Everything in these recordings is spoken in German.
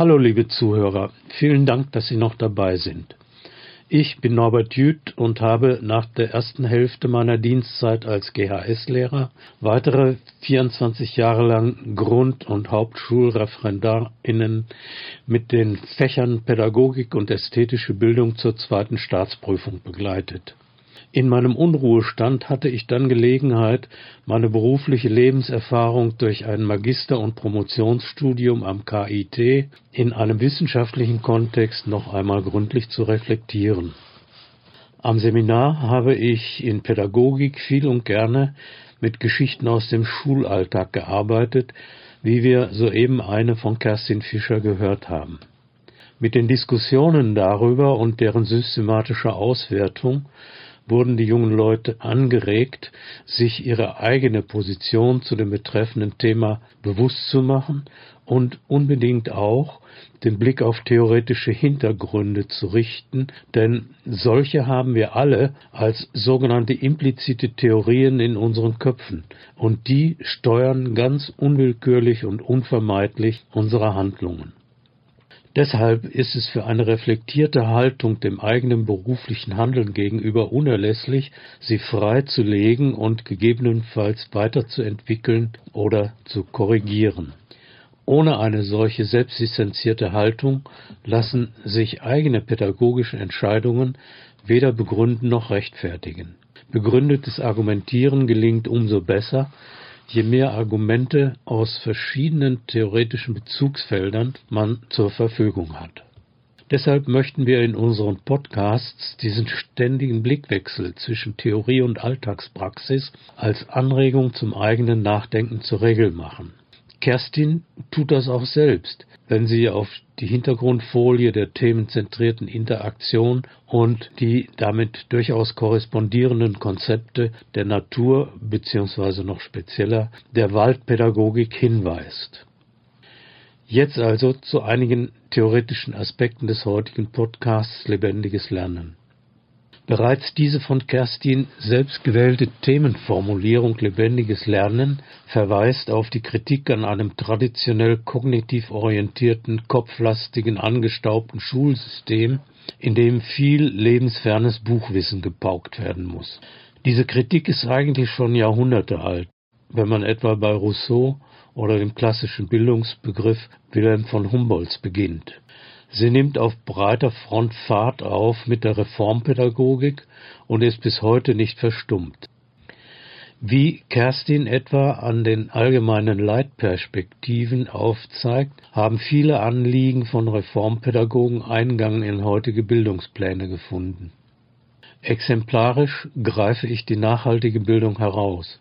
Hallo liebe Zuhörer, vielen Dank, dass Sie noch dabei sind. Ich bin Norbert Jüth und habe nach der ersten Hälfte meiner Dienstzeit als GHS-Lehrer weitere 24 Jahre lang Grund- und HauptschulreferendarInnen mit den Fächern Pädagogik und ästhetische Bildung zur zweiten Staatsprüfung begleitet. In meinem Unruhestand hatte ich dann Gelegenheit, meine berufliche Lebenserfahrung durch ein Magister- und Promotionsstudium am KIT in einem wissenschaftlichen Kontext noch einmal gründlich zu reflektieren. Am Seminar habe ich in Pädagogik viel und gerne mit Geschichten aus dem Schulalltag gearbeitet, wie wir soeben eine von Kerstin Fischer gehört haben. Mit den Diskussionen darüber und deren systematischer Auswertung wurden die jungen Leute angeregt, sich ihre eigene Position zu dem betreffenden Thema bewusst zu machen und unbedingt auch den Blick auf theoretische Hintergründe zu richten, denn solche haben wir alle als sogenannte implizite Theorien in unseren Köpfen, und die steuern ganz unwillkürlich und unvermeidlich unsere Handlungen. Deshalb ist es für eine reflektierte Haltung dem eigenen beruflichen Handeln gegenüber unerlässlich, sie frei zu legen und gegebenenfalls weiterzuentwickeln oder zu korrigieren. Ohne eine solche selbstdistanzierte Haltung lassen sich eigene pädagogische Entscheidungen weder begründen noch rechtfertigen. Begründetes Argumentieren gelingt umso besser, je mehr Argumente aus verschiedenen theoretischen Bezugsfeldern man zur Verfügung hat. Deshalb möchten wir in unseren Podcasts diesen ständigen Blickwechsel zwischen Theorie und Alltagspraxis als Anregung zum eigenen Nachdenken zur Regel machen. Kerstin tut das auch selbst, wenn sie auf die Hintergrundfolie der themenzentrierten Interaktion und die damit durchaus korrespondierenden Konzepte der Natur bzw. noch spezieller der Waldpädagogik hinweist. Jetzt also zu einigen theoretischen Aspekten des heutigen Podcasts Lebendiges Lernen. Bereits diese von Kerstin selbst gewählte Themenformulierung lebendiges Lernen verweist auf die Kritik an einem traditionell kognitiv orientierten, kopflastigen, angestaubten Schulsystem, in dem viel lebensfernes Buchwissen gepaukt werden muss. Diese Kritik ist eigentlich schon Jahrhunderte alt, wenn man etwa bei Rousseau oder dem klassischen Bildungsbegriff Wilhelm von Humboldts beginnt. Sie nimmt auf breiter Front Fahrt auf mit der Reformpädagogik und ist bis heute nicht verstummt. Wie Kerstin etwa an den allgemeinen Leitperspektiven aufzeigt, haben viele Anliegen von Reformpädagogen Eingang in heutige Bildungspläne gefunden. Exemplarisch greife ich die nachhaltige Bildung heraus.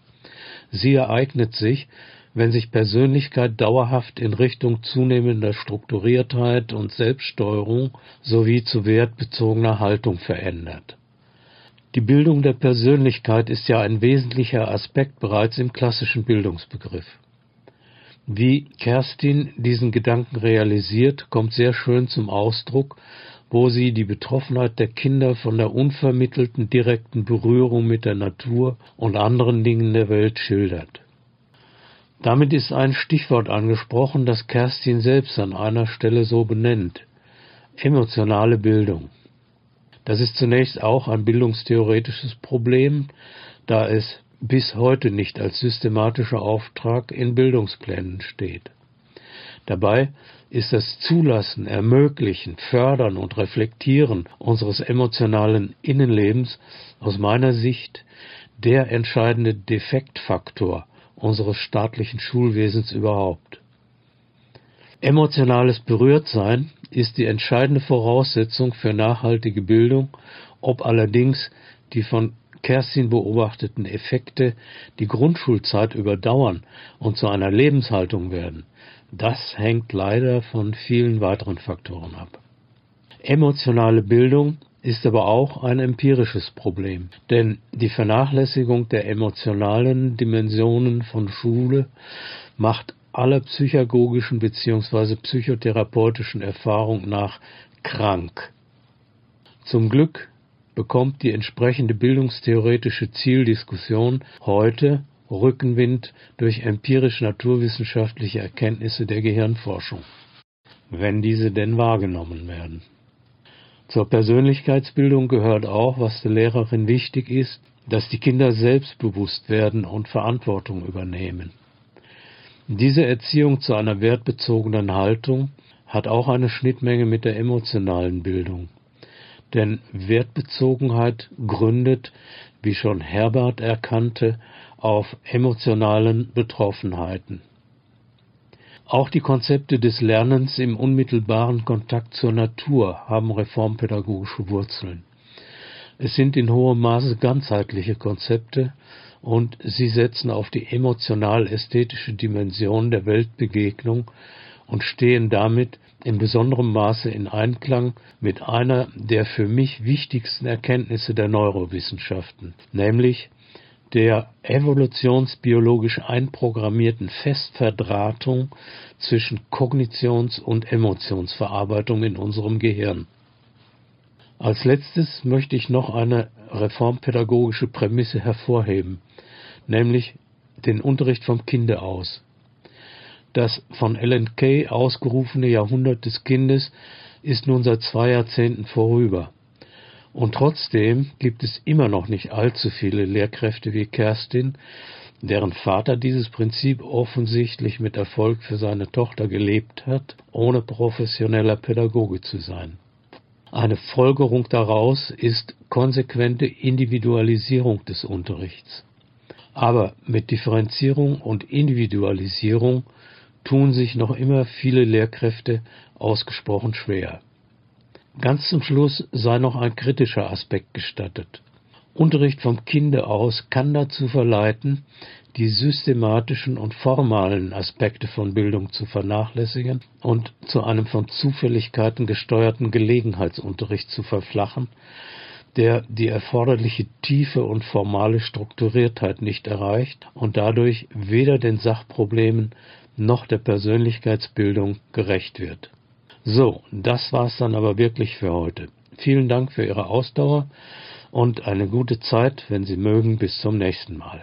Sie ereignet sich, wenn sich Persönlichkeit dauerhaft in Richtung zunehmender Strukturiertheit und Selbststeuerung sowie zu wertbezogener Haltung verändert. Die Bildung der Persönlichkeit ist ja ein wesentlicher Aspekt bereits im klassischen Bildungsbegriff. Wie Kerstin diesen Gedanken realisiert, kommt sehr schön zum Ausdruck, wo sie die Betroffenheit der Kinder von der unvermittelten direkten Berührung mit der Natur und anderen Dingen der Welt schildert. Damit ist ein Stichwort angesprochen, das Kerstin selbst an einer Stelle so benennt. Emotionale Bildung. Das ist zunächst auch ein bildungstheoretisches Problem, da es bis heute nicht als systematischer Auftrag in Bildungsplänen steht. Dabei ist das Zulassen, Ermöglichen, Fördern und Reflektieren unseres emotionalen Innenlebens aus meiner Sicht der entscheidende Defektfaktor unseres staatlichen Schulwesens überhaupt. Emotionales Berührtsein ist die entscheidende Voraussetzung für nachhaltige Bildung, ob allerdings die von Kerstin beobachteten Effekte die Grundschulzeit überdauern und zu einer Lebenshaltung werden, das hängt leider von vielen weiteren Faktoren ab. Emotionale Bildung ist aber auch ein empirisches Problem, denn die Vernachlässigung der emotionalen Dimensionen von Schule macht aller psychagogischen bzw. psychotherapeutischen Erfahrung nach krank. Zum Glück bekommt die entsprechende bildungstheoretische Zieldiskussion heute Rückenwind durch empirisch naturwissenschaftliche Erkenntnisse der Gehirnforschung. wenn diese denn wahrgenommen werden. Zur Persönlichkeitsbildung gehört auch, was der Lehrerin wichtig ist, dass die Kinder selbstbewusst werden und Verantwortung übernehmen. Diese Erziehung zu einer wertbezogenen Haltung hat auch eine Schnittmenge mit der emotionalen Bildung. Denn Wertbezogenheit gründet, wie schon Herbert erkannte, auf emotionalen Betroffenheiten. Auch die Konzepte des Lernens im unmittelbaren Kontakt zur Natur haben reformpädagogische Wurzeln. Es sind in hohem Maße ganzheitliche Konzepte und sie setzen auf die emotional-ästhetische Dimension der Weltbegegnung und stehen damit in besonderem Maße in Einklang mit einer der für mich wichtigsten Erkenntnisse der Neurowissenschaften, nämlich der evolutionsbiologisch einprogrammierten Festverdrahtung zwischen Kognitions- und Emotionsverarbeitung in unserem Gehirn. Als letztes möchte ich noch eine reformpädagogische Prämisse hervorheben, nämlich den Unterricht vom Kinde aus. Das von Ellen Kay ausgerufene Jahrhundert des Kindes ist nun seit zwei Jahrzehnten vorüber. Und trotzdem gibt es immer noch nicht allzu viele Lehrkräfte wie Kerstin, deren Vater dieses Prinzip offensichtlich mit Erfolg für seine Tochter gelebt hat, ohne professioneller Pädagoge zu sein. Eine Folgerung daraus ist konsequente Individualisierung des Unterrichts. Aber mit Differenzierung und Individualisierung tun sich noch immer viele Lehrkräfte ausgesprochen schwer. Ganz zum Schluss sei noch ein kritischer Aspekt gestattet. Unterricht vom Kinde aus kann dazu verleiten, die systematischen und formalen Aspekte von Bildung zu vernachlässigen und zu einem von Zufälligkeiten gesteuerten Gelegenheitsunterricht zu verflachen, der die erforderliche Tiefe und formale Strukturiertheit nicht erreicht und dadurch weder den Sachproblemen noch der Persönlichkeitsbildung gerecht wird. So, das war's dann aber wirklich für heute. Vielen Dank für Ihre Ausdauer und eine gute Zeit, wenn Sie mögen, bis zum nächsten Mal.